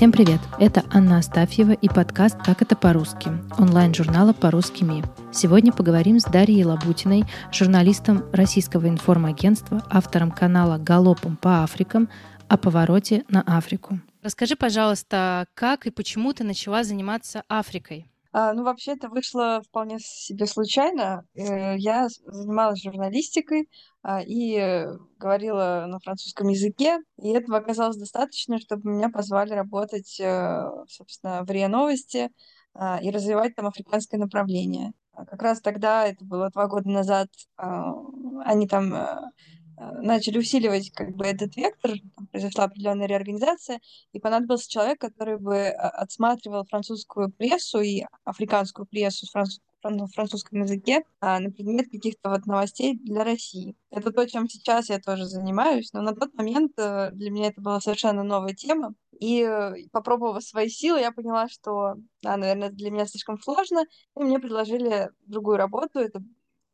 Всем привет! Это Анна Астафьева и подкаст «Как это по-русски» онлайн-журнала «По-русски МИ». Сегодня поговорим с Дарьей Лабутиной, журналистом Российского информагентства, автором канала «Галопом по Африкам» о повороте на Африку. Расскажи, пожалуйста, как и почему ты начала заниматься Африкой? А, ну, вообще это вышло вполне себе случайно. Э, я занималась журналистикой а, и говорила на французском языке, и этого оказалось достаточно, чтобы меня позвали работать, э, собственно, в РИА Новости а, и развивать там африканское направление. Как раз тогда, это было два года назад, они там э, Э, начали усиливать как бы этот вектор, там произошла определенная реорганизация, и понадобился человек, который бы э, отсматривал французскую прессу и африканскую прессу с француз на французском языке а, на предмет каких-то вот новостей для России. Это то, чем сейчас я тоже занимаюсь, но на тот момент э, для меня это была совершенно новая тема. И попробовав свои силы, я поняла, что, да, наверное, для меня слишком сложно, и мне предложили другую работу. Это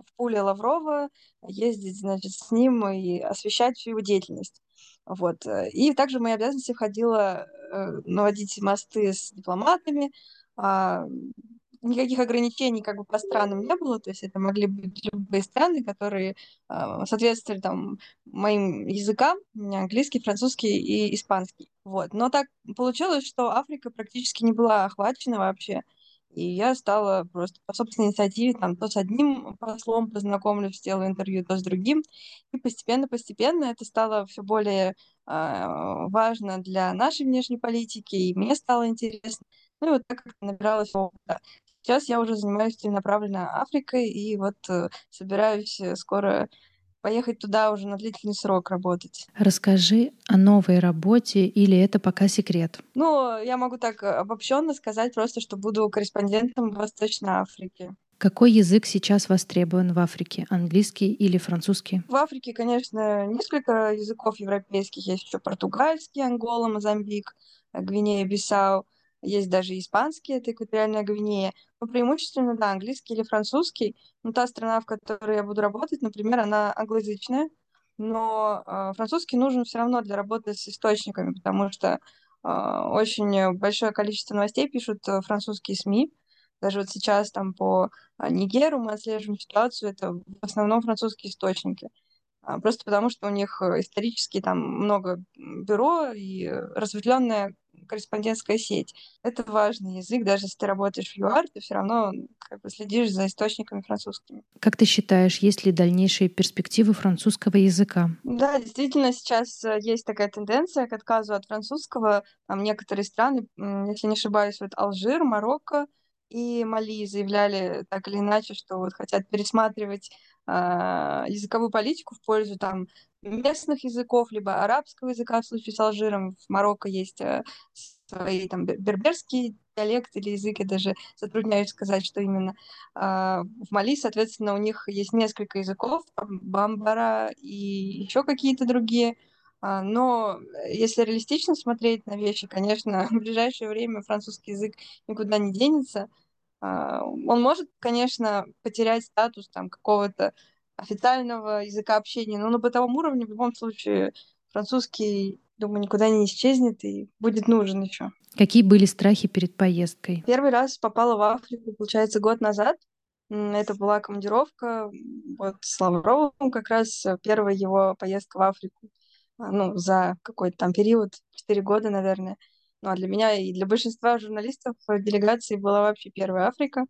в пуле Лаврова, ездить, значит, с ним и освещать всю его деятельность. Вот. И также в мои обязанности входило э, наводить мосты с дипломатами, а, никаких ограничений как бы по странам не было, то есть это могли быть любые страны, которые э, соответствовали там моим языкам, английский, французский и испанский. Вот. Но так получилось, что Африка практически не была охвачена вообще. И я стала просто по собственной инициативе, там, то с одним послом познакомлюсь, сделаю интервью, то с другим. И постепенно-постепенно это стало все более э, важно для нашей внешней политики, и мне стало интересно. Ну и вот так как набиралась опыта. Сейчас я уже занимаюсь целенаправленно Африкой, и вот э, собираюсь э, скоро поехать туда уже на длительный срок работать. Расскажи о новой работе или это пока секрет? Ну, я могу так э, обобщенно сказать просто, что буду корреспондентом в Восточной Африке. Какой язык сейчас востребован в Африке? Английский или французский? В Африке, конечно, несколько языков европейских. Есть еще португальский, Ангола, Мозамбик, Гвинея, Бисау. Есть даже испанский, это экваториальная Гвинея. Но преимущественно, да, английский или французский. Но та страна, в которой я буду работать, например, она англоязычная. Но э, французский нужен все равно для работы с источниками, потому что э, очень большое количество новостей пишут э, французские СМИ. Даже вот сейчас там по Нигеру мы отслеживаем ситуацию, это в основном французские источники. Просто потому, что у них исторически там много бюро и разветвленная корреспондентская сеть. Это важный язык, даже если ты работаешь в ЮАР, ты все равно как бы следишь за источниками французскими. Как ты считаешь, есть ли дальнейшие перспективы французского языка? Да, действительно, сейчас э, есть такая тенденция к отказу от французского. Там некоторые страны, если не ошибаюсь, вот Алжир, Марокко и Мали заявляли так или иначе, что вот хотят пересматривать э, языковую политику в пользу там местных языков, либо арабского языка в случае с Алжиром. В Марокко есть э, свои там берберский диалект или язык, я даже затрудняюсь сказать, что именно. А, в Мали, соответственно, у них есть несколько языков, бамбара и еще какие-то другие. А, но если реалистично смотреть на вещи, конечно, в ближайшее время французский язык никуда не денется. А, он может, конечно, потерять статус там какого-то официального языка общения, но на бытовом уровне в любом случае французский, думаю, никуда не исчезнет и будет нужен еще. Какие были страхи перед поездкой? Первый раз попала в Африку, получается, год назад. Это была командировка вот с Лавровым, как раз первая его поездка в Африку. А, ну, за какой-то там период, 4 года, наверное. Ну, а для меня и для большинства журналистов делегации была вообще первая Африка.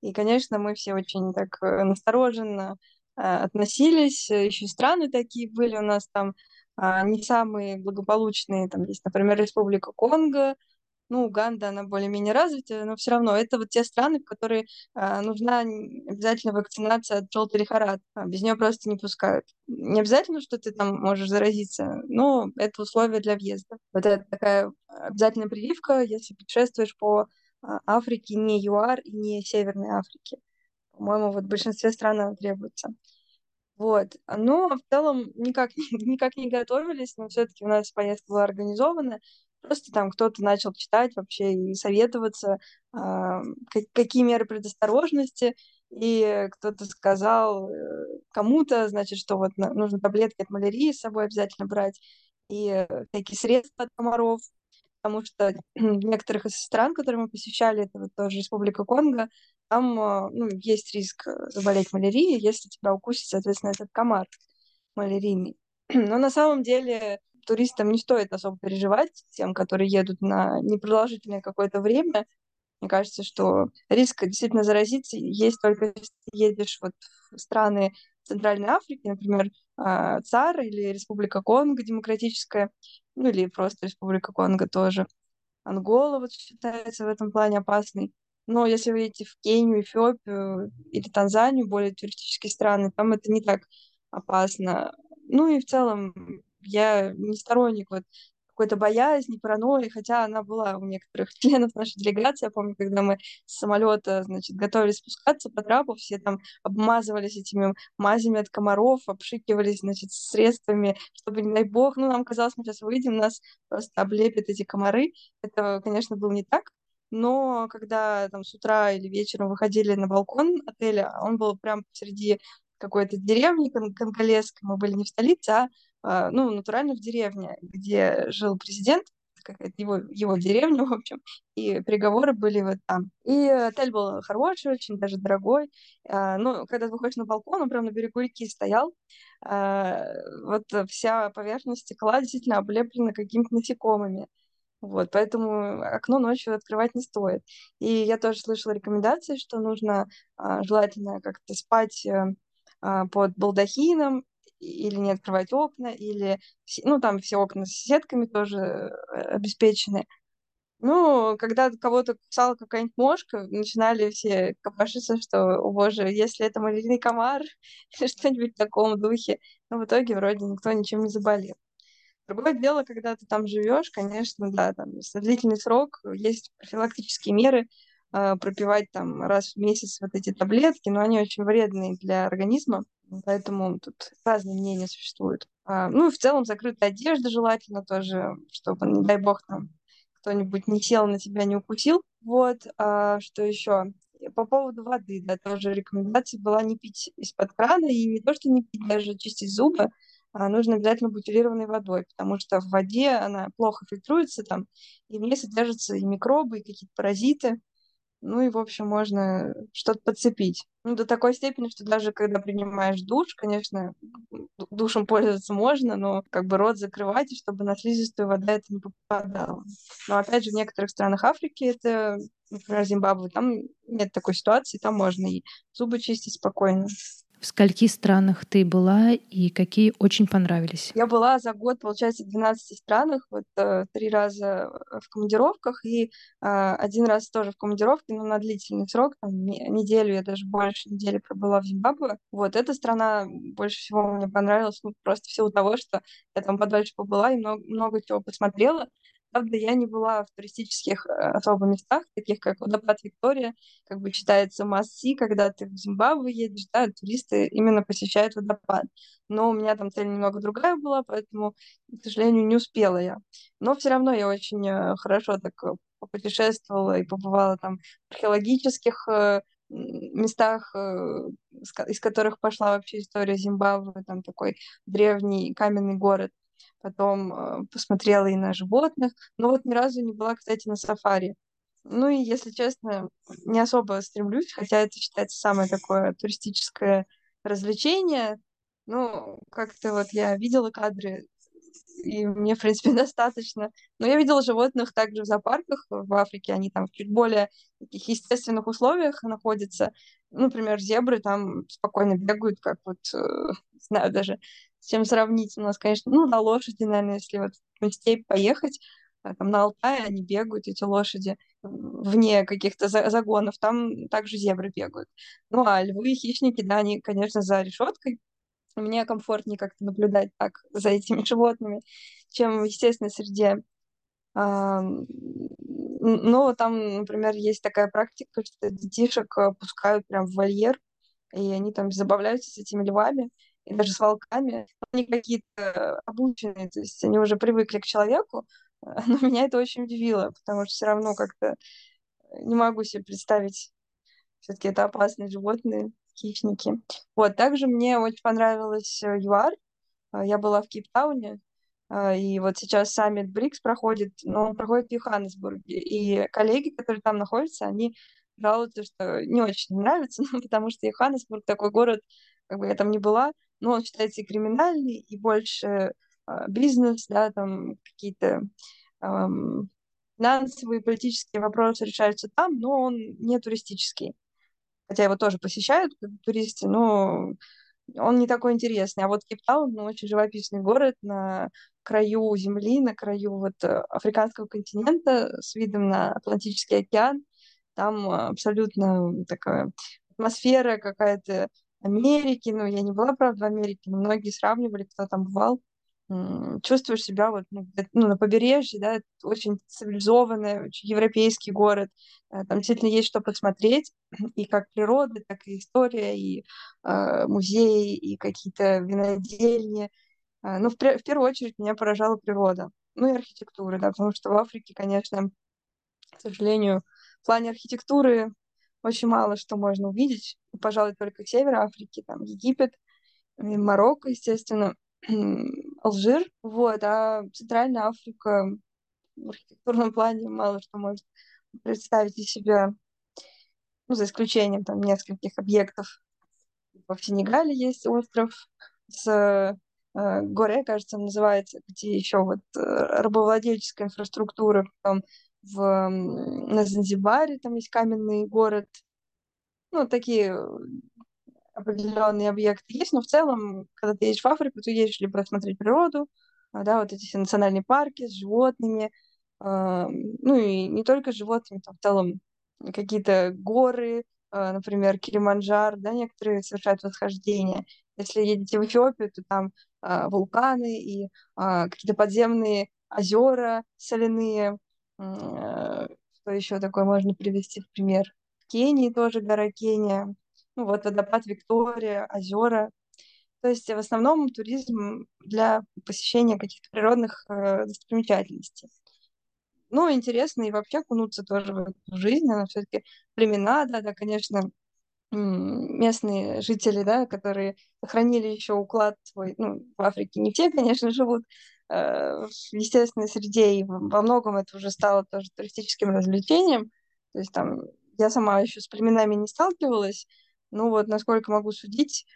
И, конечно, мы все очень так э, настороженно Э, относились. Еще страны такие были у нас там а, не самые благополучные. Там есть, например, Республика Конго, ну, Уганда, она более-менее развитая, но все равно это вот те страны, в которые а, нужна обязательно вакцинация от желтой лихорадки. А, без нее просто не пускают. Не обязательно, что ты там можешь заразиться, но это условие для въезда. Вот это такая обязательная прививка, если путешествуешь по а, Африке, не ЮАР и не Северной Африке. По-моему, вот в большинстве стран она требуется. Вот. Но в целом никак, никак не готовились, но все-таки у нас поездка была организована. Просто там кто-то начал читать вообще и советоваться, э, какие меры предосторожности. и кто-то сказал э, кому-то, значит, что вот нужно таблетки от малярии с собой обязательно брать, и э, всякие средства от комаров, потому что в некоторых из стран, которые мы посещали, это вот тоже Республика Конго, там э, ну, есть риск заболеть малярией, если тебя укусит, соответственно, этот комар малярийный. Но на самом деле туристам не стоит особо переживать, тем, которые едут на непродолжительное какое-то время. Мне кажется, что риск действительно заразиться есть только если едешь вот в страны Центральной Африки, например, а, ЦАР или Республика Конго демократическая, ну или просто Республика Конго тоже. Ангола вот считается в этом плане опасной. Но если вы едете в Кению, Эфиопию или Танзанию, более туристические страны, там это не так опасно. Ну и в целом я не сторонник вот какой-то боязни, паранойи, хотя она была у некоторых членов нашей делегации. Я помню, когда мы с самолета, значит, готовились спускаться по трапу, все там обмазывались этими мазями от комаров, обшикивались, значит, средствами, чтобы, не дай бог, ну, нам казалось, мы сейчас выйдем, нас просто облепят эти комары. Это, конечно, было не так, но когда там с утра или вечером выходили на балкон отеля, он был прям посреди какой-то деревни конголезской, мы были не в столице, а, ну, натурально в деревне, где жил президент, какая-то его, его деревня, в общем, и переговоры были вот там. И отель был хороший, очень даже дорогой. А, ну, когда ты выходишь на балкон, он прям на берегу реки стоял, а, вот вся поверхность стекла действительно облеплена какими-то насекомыми. Вот, поэтому окно ночью открывать не стоит. И я тоже слышала рекомендации, что нужно желательно как-то спать э, под балдахином или не открывать окна, или, ну, там все окна с сетками тоже э, обеспечены. Ну, когда кого-то кусала какая-нибудь мошка, начинали все копошиться, что, о боже, если это малярийный комар или что-нибудь в таком духе. Но в итоге вроде никто ничем не заболел. Другое дело, когда ты там живешь, конечно, да, там за длительный срок есть профилактические меры, пропивать там раз в месяц вот эти таблетки, но они очень вредные для организма. Поэтому тут разные мнения существуют. А, ну и в целом закрытая одежда желательно тоже, чтобы, не дай бог, там кто-нибудь не сел на тебя, не укусил. Вот, а, что еще? По поводу воды, да, тоже рекомендация была не пить из-под крана, и не то, что не пить, даже чистить зубы, а нужно обязательно бутилированной водой, потому что в воде она плохо фильтруется там, и в ней содержатся и микробы, и какие-то паразиты, ну и, в общем, можно что-то подцепить. Ну, до такой степени, что даже когда принимаешь душ, конечно, душем пользоваться можно, но как бы рот закрывать, чтобы на слизистую вода это не попадало. Но опять же, в некоторых странах Африки, это, например, Зимбабве, там нет такой ситуации, там можно и зубы чистить спокойно. В скольких странах ты была и какие очень понравились? Я была за год, получается, в 12 странах, вот э, три раза в командировках и э, один раз тоже в командировке, но на длительный срок, там, неделю, я даже больше недели пробыла в Зимбабве. Вот эта страна больше всего мне понравилась, ну, просто в силу того, что я там подольше побыла и много, много чего посмотрела. Правда, я не была в туристических э, особо местах, таких как водопад Виктория, как бы считается масси, когда ты в Зимбабве едешь, да, туристы именно посещают водопад. Но у меня там цель немного другая была, поэтому, к сожалению, не успела я. Но все равно я очень э, хорошо так э, попутешествовала и побывала там в археологических местах, из которых пошла вообще история Зимбабве, там такой древний каменный город. Потом э, посмотрела и на животных. Но вот ни разу не была, кстати, на сафари. Ну и, если честно, не особо стремлюсь, хотя это считается самое такое туристическое развлечение. Ну, как-то вот я видела кадры, и мне, в принципе, достаточно. Но я видела животных также в зоопарках в Африке, они там в чуть более таких естественных условиях находятся. Ну, например, зебры там спокойно бегают, как вот, э, не знаю даже, с чем сравнить. У нас, конечно, ну, на лошади, наверное, если вот в степь поехать, а, там на Алтае они бегают, эти лошади, вне каких-то загонов, там также зебры бегают. Ну, а львы и хищники, да, они, конечно, за решеткой. Мне комфортнее как-то наблюдать так за этими животными, чем в естественной среде. А, но там, например, есть такая практика, что детишек э, пускают прям в вольер, и они там забавляются с этими львами и даже с волками. Они какие-то обученные, то есть они уже привыкли к человеку, но меня это очень удивило, потому что все равно как-то не могу себе представить Все-таки это опасные животные, хищники. Вот, также мне очень понравилось э, ЮАР. Я была в Кейптауне, и вот сейчас саммит БРИКС проходит, но он проходит в Йоханнесбурге. И коллеги, которые там находятся, они жалуются, что не очень нравится, ну, потому что Йоханнесбург такой город, как бы я там не была, но он считается и криминальный, и больше э, бизнес, да, там какие-то э, финансовые, политические вопросы решаются там, но он не туристический. Хотя его тоже посещают туристы, но он не такой интересный. А вот Кейптаун, ну, очень живописный город на краю земли, на краю вот э, африканского континента с видом на Атлантический океан. Там абсолютно такая атмосфера какая-то Америки. Ну, я не была, правда, в Америке, но многие сравнивали, кто там бывал. Чувствуешь себя вот ну, ну, на побережье, да, очень цивилизованный, очень европейский город. Э, там действительно есть что посмотреть, и как природа, так и история, и э, музеи, и какие-то винодельни. Э, ну, в, в первую очередь меня поражала природа. Ну и архитектура, да, потому что в Африке, конечно, к сожалению, в плане архитектуры очень мало что можно увидеть. Пожалуй, только север Африки, там Египет, Марокко, естественно, Алжир. Вот, а Центральная Африка в архитектурном плане мало что может представить из себя, ну, за исключением там нескольких объектов. В Сенегале есть остров с э, Горе, кажется, называется, где еще вот э, рабовладельческая инфраструктура, там в, на Занзибаре, там есть каменный город. Ну, такие определенные объекты есть, но в целом, когда ты едешь в Африку, ты едешь либо посмотреть природу, а, да, вот эти все национальные парки с животными, э, ну и не только животными, там в целом какие-то горы, э, например, Килиманджар, да, некоторые совершают восхождение. Если едете в Эфиопию, то там э, вулканы и э, какие-то подземные озера соляные, Э, что еще такое можно привести в пример? В Кении тоже гора Кения. Ну вот водопад Виктория, озера. То есть в основном туризм для посещения каких-то природных э, достопримечательностей. Ну, интересно и вообще окунуться тоже в эту жизнь. Она все-таки племена, да, да, конечно, местные жители, да, которые сохранили еще уклад свой, ну, в Африке не все, конечно, живут Э, в естественной среде, и во многом это уже стало тоже туристическим развлечением. То есть там я сама еще с племенами не сталкивалась, ну вот насколько могу судить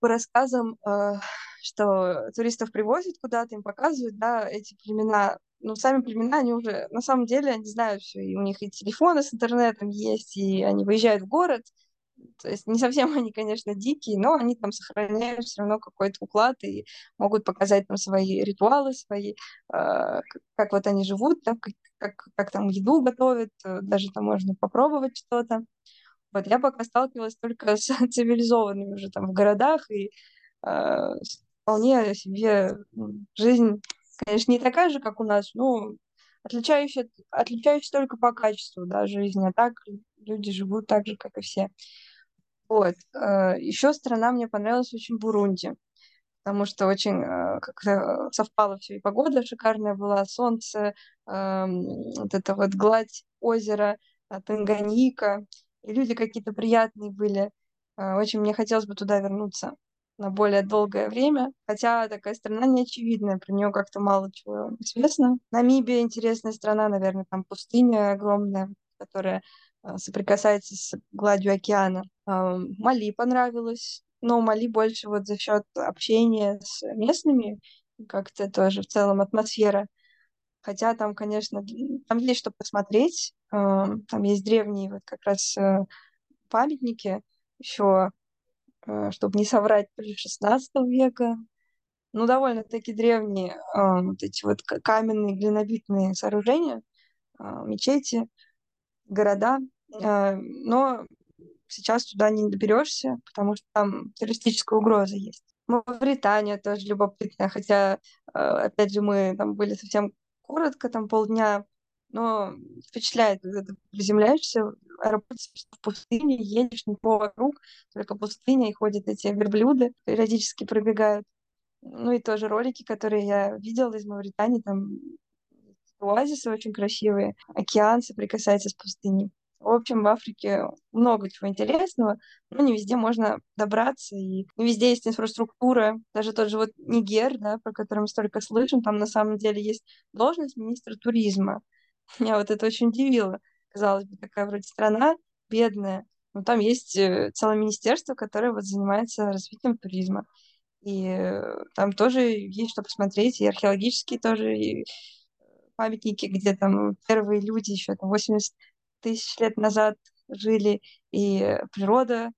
по рассказам, э, что туристов привозят куда-то, им показывают, да, эти племена, ну, сами племена, они уже, на самом деле, они знают все, и у них и телефоны с интернетом есть, и они выезжают в город, то есть не совсем они, конечно, дикие, но они там сохраняют все равно какой-то уклад и могут показать там свои ритуалы, свои, э, как, как вот они живут, да, как, как, как там еду готовят, э, даже там можно попробовать что-то. Вот я пока сталкивалась только с цивилизованными уже там в городах и э, вполне себе жизнь, конечно, не такая же, как у нас, но отличающая, отличающаяся только по качеству да, жизни, а так люди живут так же, как и все. Вот. Э, Еще страна мне понравилась очень Бурунди, потому что очень э, как-то совпало все, и погода шикарная была, солнце, эм, вот это вот гладь озера, э, Танганьика, и люди какие-то приятные были. Очень мне хотелось бы туда вернуться на более долгое время, хотя такая страна неочевидная, про нее как-то мало чего известно. Намибия интересная страна, наверное, там пустыня огромная, которая соприкасается с гладью океана. Мали понравилось, но Мали больше вот за счет общения с местными, как-то тоже в целом атмосфера. Хотя там, конечно, там есть что посмотреть. Там есть древние вот как раз э, памятники еще, чтобы не соврать, при 16 века. Ну, довольно-таки древние вот эти вот каменные глинобитные сооружения, мечети, города. Но сейчас туда не доберешься, потому что там террористическая угроза есть. Мавритания тоже любопытная, хотя, э, опять же, мы там были совсем коротко, там полдня, но впечатляет, когда ты приземляешься, аэропорт в пустыне, едешь никого вокруг, только пустыня, и ходят эти верблюды, периодически пробегают. Ну и тоже ролики, которые я видела из Мавритании, там оазисы очень красивые, океан соприкасается с пустыней. В общем, в Африке много чего интересного, но не везде можно добраться, и не везде есть инфраструктура. Даже тот же вот Нигер, да, про который мы столько слышим, там на самом деле есть должность министра туризма. Меня вот это очень удивило. Казалось бы, такая вроде страна бедная, но там есть э, целое министерство, которое вот занимается развитием туризма. И э, там тоже есть что посмотреть, и археологические тоже и памятники, где там первые люди еще там 80 тысяч лет назад жили, и природа,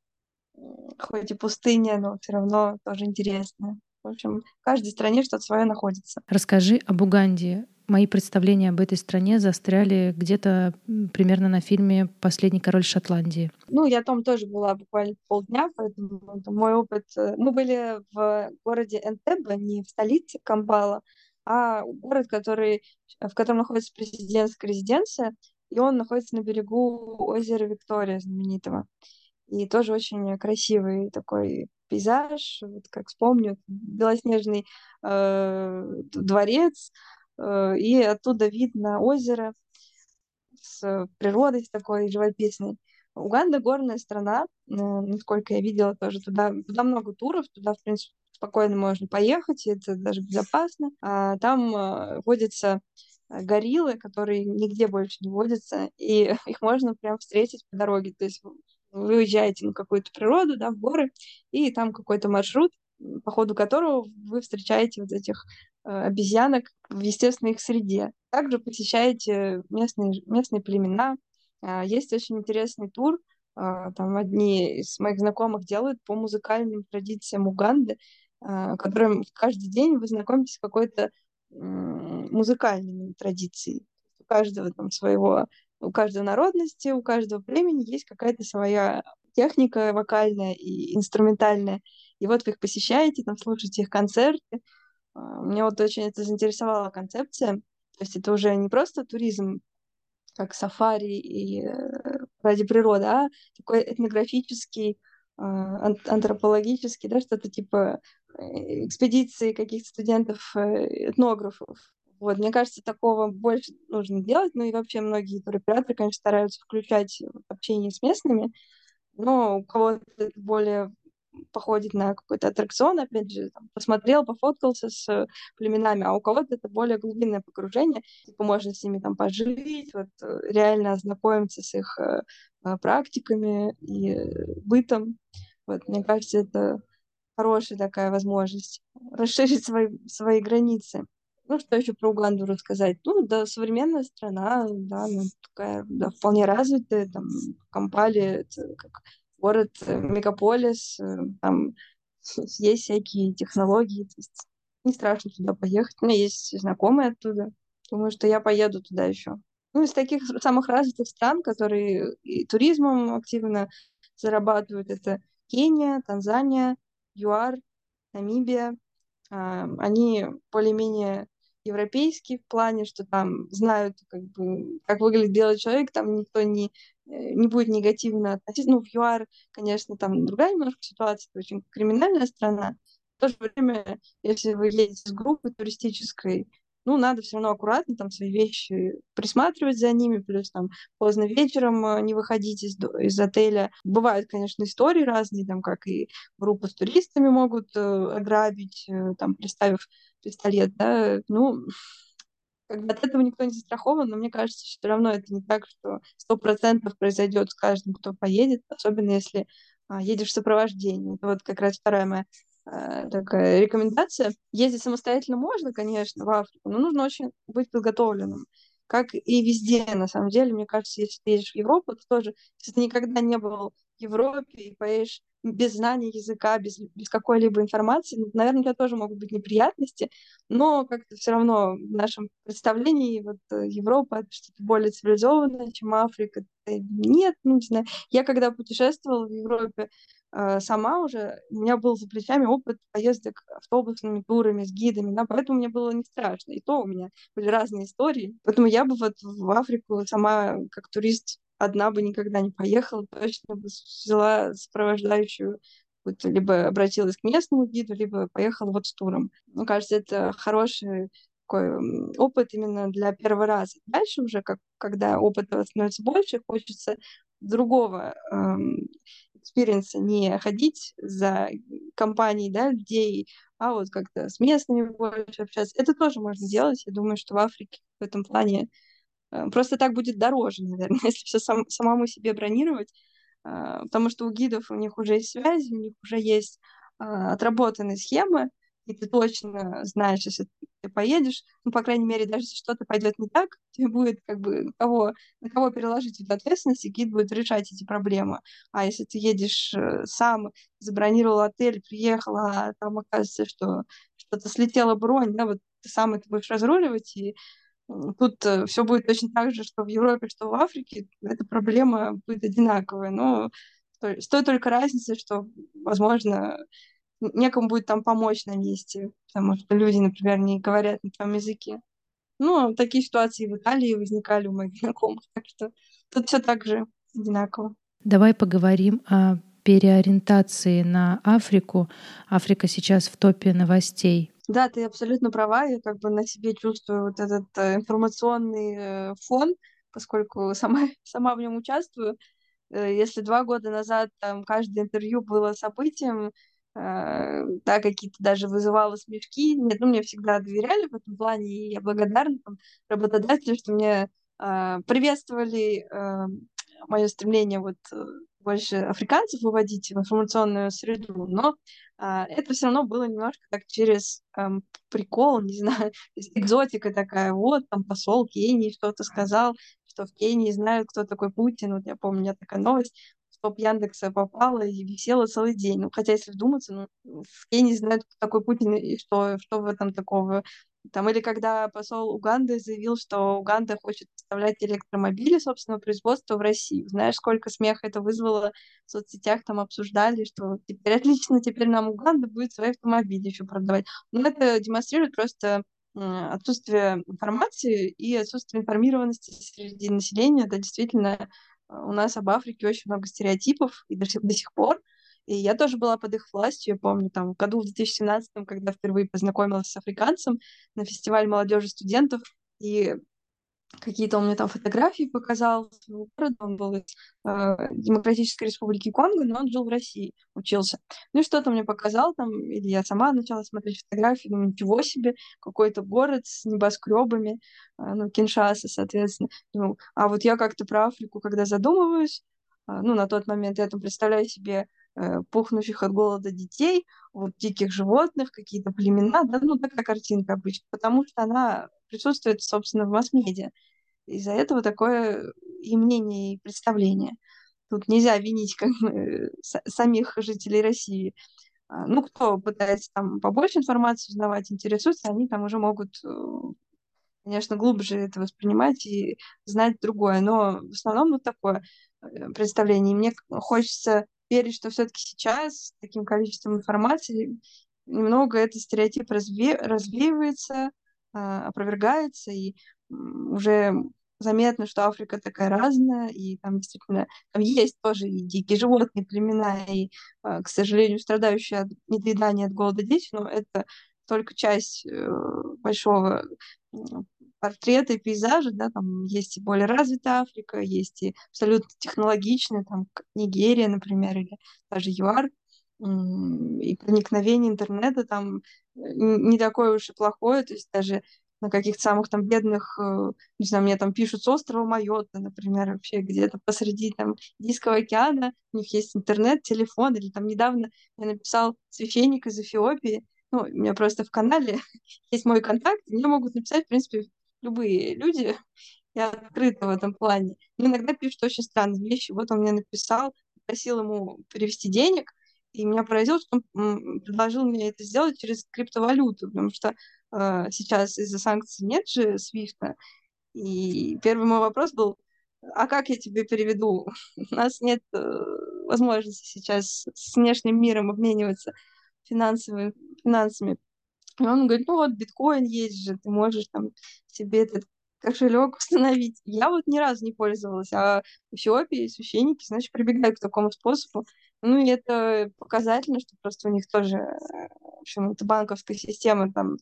хоть и пустыня, но все равно тоже интересная. В общем, в каждой стране что-то свое находится. Расскажи об Уганде. Мои представления об этой стране застряли где-то примерно на фильме «Последний король Шотландии». Ну, я там тоже была буквально полдня, поэтому мой опыт... Э, мы были в городе Энтебе, не в столице Кампала, а город, который, в котором находится президентская резиденция, и он находится на берегу озера Виктория знаменитого. И тоже очень красивый такой пейзаж, вот как вспомню, белоснежный э, дворец, э, и оттуда видно озеро с природой такой живописной. Уганда горная страна, э, насколько я видела тоже туда, туда много туров, туда, в принципе, спокойно можно поехать, это даже безопасно. А там э, водятся гориллы, которые нигде больше не водятся, и их можно прям встретить по дороге. То есть вы уезжаете на какую-то природу, да, в горы, и там какой-то маршрут, по ходу которого вы встречаете вот этих э, обезьянок в естественной их среде. Также посещаете местные, местные племена. Э, есть очень интересный тур, э, там одни из моих знакомых делают по музыкальным традициям Уганды, э, которым каждый день вы знакомитесь с какой-то музыкальными традициями. У каждого там своего, у каждой народности, у каждого племени есть какая-то своя техника вокальная и инструментальная. И вот вы их посещаете, там слушаете их концерты. А, меня вот очень это заинтересовала концепция. То есть это уже не просто туризм, как сафари и э, ради природы, а такой этнографический, антропологический, да, что-то типа Э, экспедиции каких-то студентов-этнографов. Вот, мне кажется, такого больше нужно делать. Ну и вообще многие туроператоры, конечно, стараются включать общение с местными, но у кого-то это более походит на какой-то аттракцион, опять же, там, посмотрел, пофоткался с племенами, а у кого-то это более глубинное погружение, типа можно с ними там пожить, вот э, реально ознакомиться с их э, практиками и бытом. Вот, мне кажется, это хорошая такая возможность расширить свои, свои границы. Ну, что еще про Уганду рассказать? Ну, да, современная страна, да, она такая, да, вполне развитая, там, Кампали, это как город, э, мегаполис, э, там есть всякие технологии, то есть не страшно туда поехать. У меня есть знакомые оттуда, думаю, что я поеду туда еще. Ну, из таких самых развитых стран, которые и туризмом активно зарабатывают, это Кения, Танзания, ЮАР, Намибия, а, они более-менее европейские в плане, что там знают, как бы, как выглядит белый человек, там никто не, э, не будет негативно относиться. Ну, в ЮАР, конечно, там другая немножко ситуация, это очень криминальная страна. В то же время, если вы едете с группой туристической, ну, надо все равно аккуратно там свои вещи присматривать за ними, плюс там поздно вечером э, не выходить из, из отеля. Бывают, конечно, истории разные, там, как и группа с туристами могут э, ограбить, э, там, приставив пистолет, да, ну, как бы от этого никто не застрахован, но мне кажется, все равно это не так, что сто процентов произойдет с каждым, кто поедет, особенно если а, едешь в сопровождении. Вот как раз вторая моя такая рекомендация. Ездить самостоятельно можно, конечно, в Африку, но нужно очень быть подготовленным. Как и везде, на самом деле, мне кажется, если ты едешь в Европу, то тоже, если ты никогда не был в Европе и поедешь без знания языка, без, без какой-либо информации, ну, наверное, у тебя тоже могут быть неприятности, но как-то все равно в нашем представлении вот э, Европа это что-то более цивилизованное, чем Африка. Нет, ну не знаю. Я когда путешествовала в Европе, Э, сама уже, у меня был за плечами опыт поездок автобусными турами с гидами, да, поэтому мне было не страшно. И то у меня были разные истории. Поэтому я бы вот в Африку сама как турист одна бы никогда не поехала, точно бы взяла сопровождающую либо обратилась к местному гиду, либо поехала вот с туром. Мне кажется, это хороший такой опыт именно для первого раза. Дальше уже, как, когда опыта становится больше, хочется другого experience а, не ходить за компанией, да, людей, а вот как-то с местными больше общаться. Это тоже можно сделать. Я думаю, что в Африке в этом плане э, просто так будет дороже, наверное, если все сам, самому себе бронировать, э, потому что у гидов у них уже есть связи, у них уже есть э, отработанные схемы, и ты точно знаешь, если ты поедешь, ну, по крайней мере, даже если что-то пойдет не так, тебе будет как бы на кого, на кого переложить эту ответственность, и гид будет решать эти проблемы. А если ты едешь э, сам, забронировал отель, приехал, а там оказывается, что что-то слетела бронь, да, вот ты сам это будешь разруливать, и тут э, все будет точно так же, что в Европе, что в Африке, эта проблема будет одинаковая. Но с той только разницей, что, возможно, некому будет там помочь на месте, потому что люди, например, не говорят на твоем языке. Ну, такие ситуации в Италии возникали у моих знакомых, так что тут все так же одинаково. Давай поговорим о переориентации на Африку. Африка сейчас в топе новостей. Да, ты абсолютно права. Я как бы на себе чувствую вот этот э, информационный э, фон, поскольку сама, сама в нем участвую. Э, если два года назад там каждое интервью было событием, да, какие-то даже вызывало смешки. Нет, ну, мне всегда доверяли в этом плане, и я благодарна там, работодателю, что мне э, приветствовали э, мое стремление вот э, больше африканцев выводить в информационную среду, но э, это все равно было немножко так через э, прикол, не знаю, экзотика такая, вот, там посол Кении что-то сказал, что в Кении знают, кто такой Путин. Вот я помню, у меня такая новость топ Яндекса попала и висела целый день. Ну, хотя, если вдуматься, ну, все не знают, кто такой Путин и что, что в этом такого. Там, или когда посол Уганды заявил, что Уганда хочет поставлять электромобили собственного производства в Россию. Знаешь, сколько смеха это вызвало в соцсетях, там обсуждали, что теперь отлично, теперь нам Уганда будет свои автомобили еще продавать. Но это демонстрирует просто отсутствие информации и отсутствие информированности среди населения. Это действительно у нас об Африке очень много стереотипов и до, до сих пор. И я тоже была под их властью. Я помню, там, в году в 2017, когда впервые познакомилась с африканцем на фестиваль молодежи студентов, и какие-то он мне там фотографии показал своего города. Он был из э, Демократической Республики Конго, но он жил в России, учился. Ну и что-то мне показал там, или я сама начала смотреть фотографии, думаю, ничего себе, какой-то город с небоскребами, э, ну, Киншаса, соответственно. Думаю, а вот я как-то про Африку, когда задумываюсь, э, ну, на тот момент я там представляю себе пухнущих от голода детей, вот диких животных, какие-то племена, да, ну, такая картинка обычно, потому что она присутствует, собственно, в масс-медиа. Из-за этого такое и мнение, и представление. Тут нельзя винить как бы, самих жителей России. А, ну, кто пытается там побольше информации узнавать, интересуется, они там уже могут, э, конечно, глубже это воспринимать и знать другое. Но в основном вот такое э, представление. И мне хочется верить, что все-таки сейчас с таким количеством информации немного этот стереотип разве... развеивается, а, опровергается, и уже заметно, что Африка такая разная, и там действительно там есть тоже и дикие животные, племена, и, а, к сожалению, страдающие от недоедания, от голода дети, но это только часть э, большого портрета и пейзажа, да, там есть и более развитая Африка, есть и абсолютно технологичная, там, Нигерия, например, или даже ЮАР, и проникновение интернета там э, не такое уж и плохое, то есть даже на каких-то самых там бедных, э, не знаю, мне там пишут с острова Майотта, например, вообще где-то посреди там Индийского океана, у них есть интернет, телефон, или там недавно я написал священник из Эфиопии, ну, у меня просто в канале есть мой контакт, мне могут написать, в принципе, любые люди, я открыта в этом плане. Но иногда пишут очень странные вещи. Вот он мне написал, просил ему перевести денег, и меня поразило, что он предложил мне это сделать через криптовалюту, потому что э, сейчас из-за санкций нет же свифта. И первый мой вопрос был, а как я тебе переведу? У нас нет э, возможности сейчас с внешним миром обмениваться финансовыми, финансами. И он говорит, ну вот биткоин есть же, ты можешь там себе этот кошелек установить. Я вот ни разу не пользовалась, а в Эфиопии священники, значит, прибегают к такому способу. Ну, и это показательно, что просто у них тоже, в общем, это банковская система там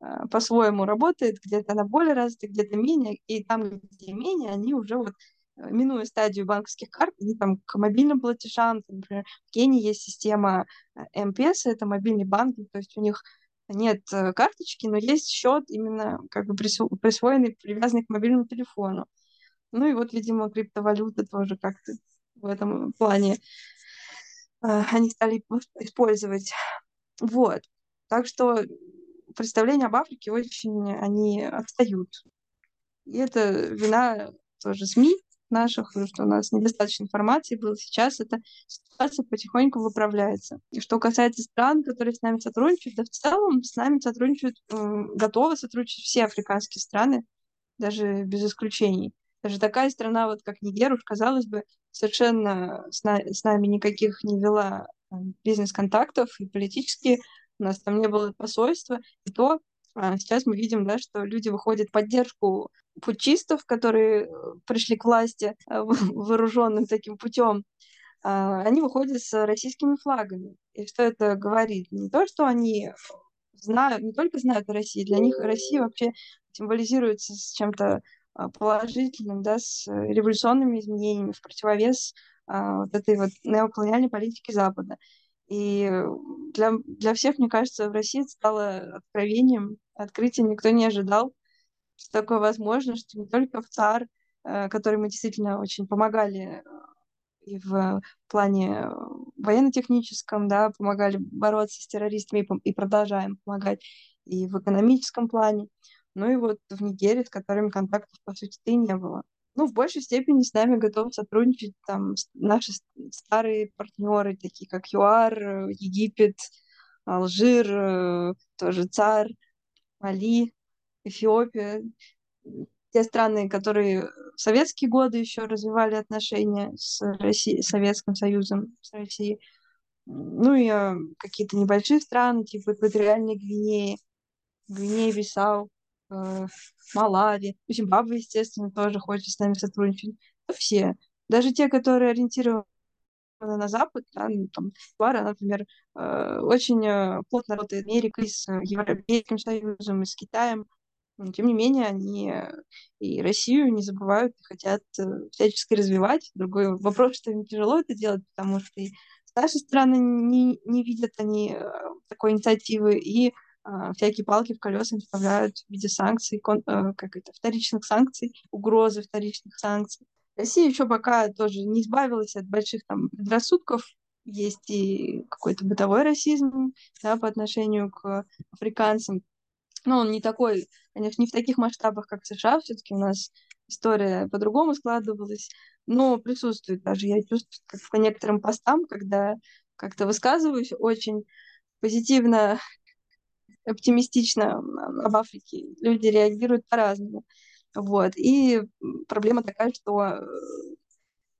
а, по-своему работает, где-то она более развита, где-то менее, и там, где менее, они уже вот э, минуя стадию банковских карт, они там к мобильным платежам, например, в Кении есть система э, МПС, это мобильный банкинг, то есть у них нет э, карточки, но есть счет именно как бы присвоенный, привязанный к мобильному телефону. Ну и вот, видимо, криптовалюта тоже как-то в этом плане они стали использовать. Вот. Так что представления об Африке очень, они отстают. И это вина тоже СМИ наших, что у нас недостаточно информации было сейчас, эта ситуация потихоньку выправляется. И что касается стран, которые с нами сотрудничают, да в целом с нами сотрудничают, готовы сотрудничать все африканские страны, даже без исключений. Даже такая страна, вот как Нигер, уж казалось бы, совершенно с, на, с нами никаких не вела бизнес-контактов и политически у нас там не было посольства, и то сейчас мы видим, да, что люди выходят в поддержку путчистов, которые э, пришли к власти э, вооруженным таким путем, а, они выходят с российскими флагами. И что это говорит? Не то, что они знают, не только знают о России, для них Россия вообще символизируется с чем-то а, положительным, да, с революционными изменениями в противовес вот этой вот неоколониальной политики Запада. И для, для всех, мне кажется, в России это стало откровением, открытием. Никто не ожидал, что такое возможно, что не только в ЦАР, э, который мы действительно очень помогали э, и в плане военно-техническом, да, помогали бороться с террористами и продолжаем помогать и в экономическом плане. Ну и вот в Нигерии, с которыми контактов, по сути, и не было ну, в большей степени с нами готовы сотрудничать там наши старые партнеры, такие как ЮАР, Египет, Алжир, э, тоже ЦАР, Мали, Эфиопия. Те страны, которые в советские годы еще развивали отношения с Россией, Советским Союзом, с Россией. Ну и э, какие-то небольшие страны, типа Экваториальной Гвинеи, Гвинея-Бисау, э, Малави, Зимбабве, естественно, тоже хочет с нами сотрудничать. Ну, все. Даже те, которые ориентированы на Запад, да, ну, там, Бара, например, э, очень э, плотно работает с Америкой, с Европейским Союзом, и с Китаем. Но, тем не менее, они э, и Россию не забывают, хотят э, всячески развивать. Другой вопрос, что им тяжело это делать, потому что и наши страны не, не видят они э, такой инициативы, и всякие палки в колеса вставляют в виде санкций, кон, э, как это, вторичных санкций, угрозы вторичных санкций. Россия еще пока тоже не избавилась от больших там предрассудков, есть и какой-то бытовой расизм да, по отношению к африканцам. Но он не такой, конечно, не в таких масштабах, как США, все-таки у нас история по-другому складывалась, но присутствует даже, я чувствую, как по некоторым постам, когда как-то высказываюсь очень позитивно оптимистично об Африке. Люди реагируют по-разному. Вот. И проблема такая, что э,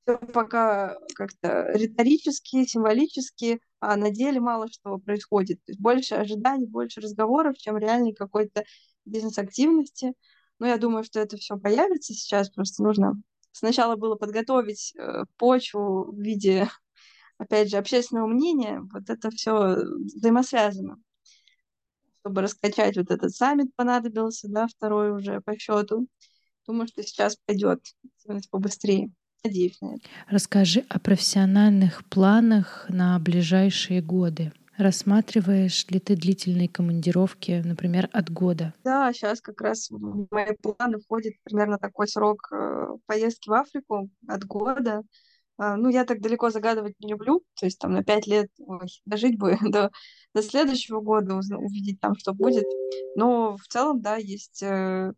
все пока как-то риторически, символически, а на деле мало что происходит. То есть больше ожиданий, больше разговоров, чем реальной какой-то бизнес-активности. Но я думаю, что это все появится сейчас. Просто нужно сначала было подготовить э, почву в виде, опять же, общественного мнения. Вот это все взаимосвязано чтобы раскачать вот этот саммит понадобился, да, второй уже по счету. Думаю, что сейчас пойдет побыстрее. Надеюсь на это. Расскажи о профессиональных планах на ближайшие годы. Рассматриваешь ли ты длительные командировки, например, от года? Да, сейчас как раз в мои планы входит примерно такой срок э, поездки в Африку от года. А, ну, я так далеко загадывать не люблю, то есть там на пять лет ой, дожить бы до, до следующего года, увидеть там, что будет. Но в целом, да, есть э,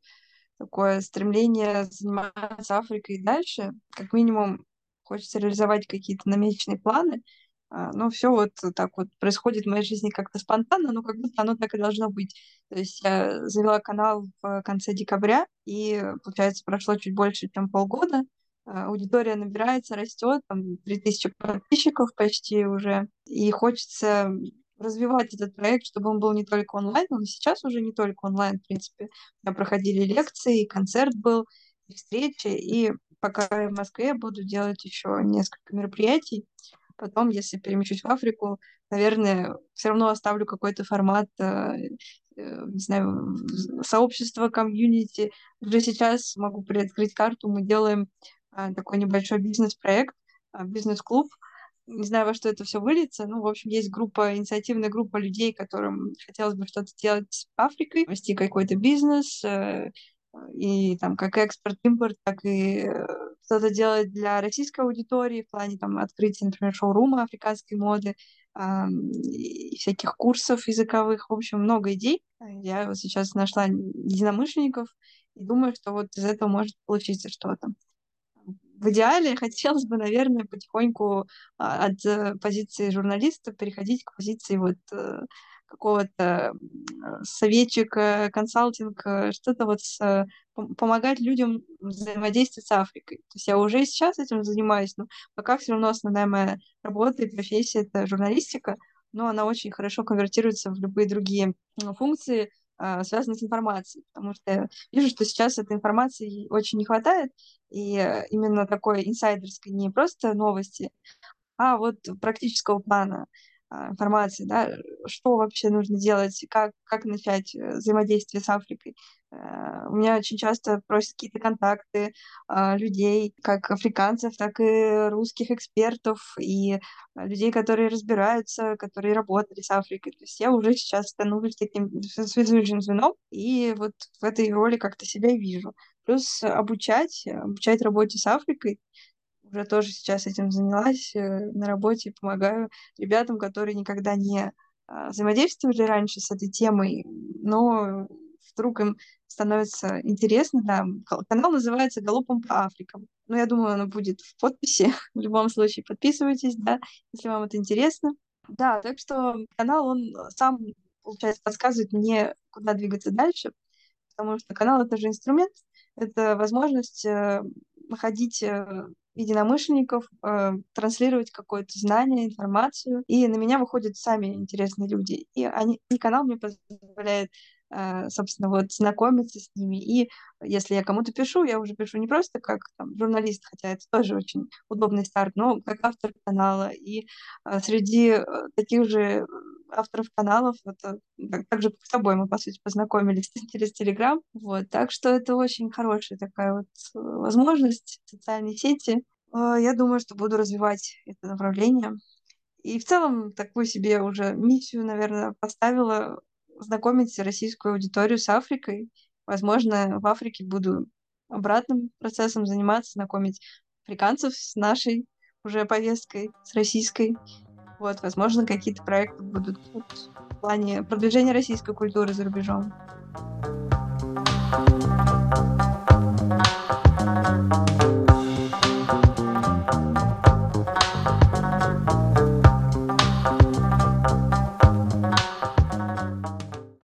такое стремление заниматься Африкой дальше. Как минимум, хочется реализовать какие-то намеченные планы, а, но все вот так вот происходит в моей жизни как-то спонтанно, но как будто оно так и должно быть. То есть я завела канал в конце декабря, и, получается, прошло чуть больше, чем полгода, аудитория набирается, растет, там 3000 подписчиков почти уже, и хочется развивать этот проект, чтобы он был не только онлайн, он сейчас уже не только онлайн, в принципе. У меня проходили лекции, концерт был, и встречи, и пока я в Москве буду делать еще несколько мероприятий. Потом, если перемещусь в Африку, наверное, все равно оставлю какой-то формат э, э, не знаю, сообщество, комьюнити. Уже сейчас могу приоткрыть карту, мы делаем а, такой небольшой бизнес-проект, а, бизнес-клуб, не знаю, во что это все выльется. Ну, в общем, есть группа, инициативная группа людей, которым хотелось бы что-то делать с Африкой, вести какой-то бизнес, э, и там как экспорт-импорт, так и э, что-то делать для российской аудитории в плане там открытия, например, шоурума африканской моды, и всяких курсов языковых. В общем, много идей. Я вот сейчас нашла единомышленников и думаю, что вот из этого может получиться что-то в идеале хотелось бы, наверное, потихоньку а, от э, позиции журналиста переходить к позиции вот э, какого-то советчика, консалтинга, что-то вот с, помогать людям взаимодействовать с Африкой. То есть я уже сейчас этим занимаюсь, но пока все равно основная моя работа и профессия — это журналистика, но она очень хорошо конвертируется в любые другие функции, связанные с информацией, потому что я вижу, что сейчас этой информации очень не хватает, и э, именно такой инсайдерской, не просто новости, а вот практического плана а, информации, да, что вообще нужно делать, как, как начать э, взаимодействие с Африкой. Э, у меня очень часто просят какие-то контакты а, людей, как африканцев, так и русских экспертов, и людей, которые разбираются, которые работали с Африкой. То есть я уже сейчас становлюсь таким связующим звеном, и вот в этой роли как-то себя вижу. Плюс обучать, обучать работе с Африкой, уже тоже сейчас этим занялась э, на работе, помогаю ребятам, которые никогда не а, взаимодействовали раньше с этой темой, но вдруг им становится интересно, да. Канал называется «Галопом по Африкам». Ну, я думаю, оно будет в подписи. В любом случае, подписывайтесь, да, если вам это интересно. Да, так что канал, он сам, получается, подсказывает мне, куда двигаться дальше, потому что канал — это же инструмент, это возможность э, находить э, единомышленников, э, транслировать какое-то знание, информацию. И на меня выходят сами интересные люди. И, они, и канал мне позволяет собственно, вот знакомиться с ними. И если я кому-то пишу, я уже пишу не просто как там, журналист, хотя это тоже очень удобный старт, но как автор канала. И э, среди э, таких же авторов каналов, вот, так, так же, как с тобой мы, по сути, познакомились через Телеграм. Вот, так что это очень хорошая такая вот возможность социальной сети. Я думаю, что буду развивать это направление. И в целом такую себе уже миссию, наверное, поставила знакомить российскую аудиторию с Африкой. Возможно, в Африке буду обратным процессом заниматься, знакомить африканцев с нашей уже повесткой, с российской. Вот, возможно, какие-то проекты будут в плане продвижения российской культуры за рубежом. thank you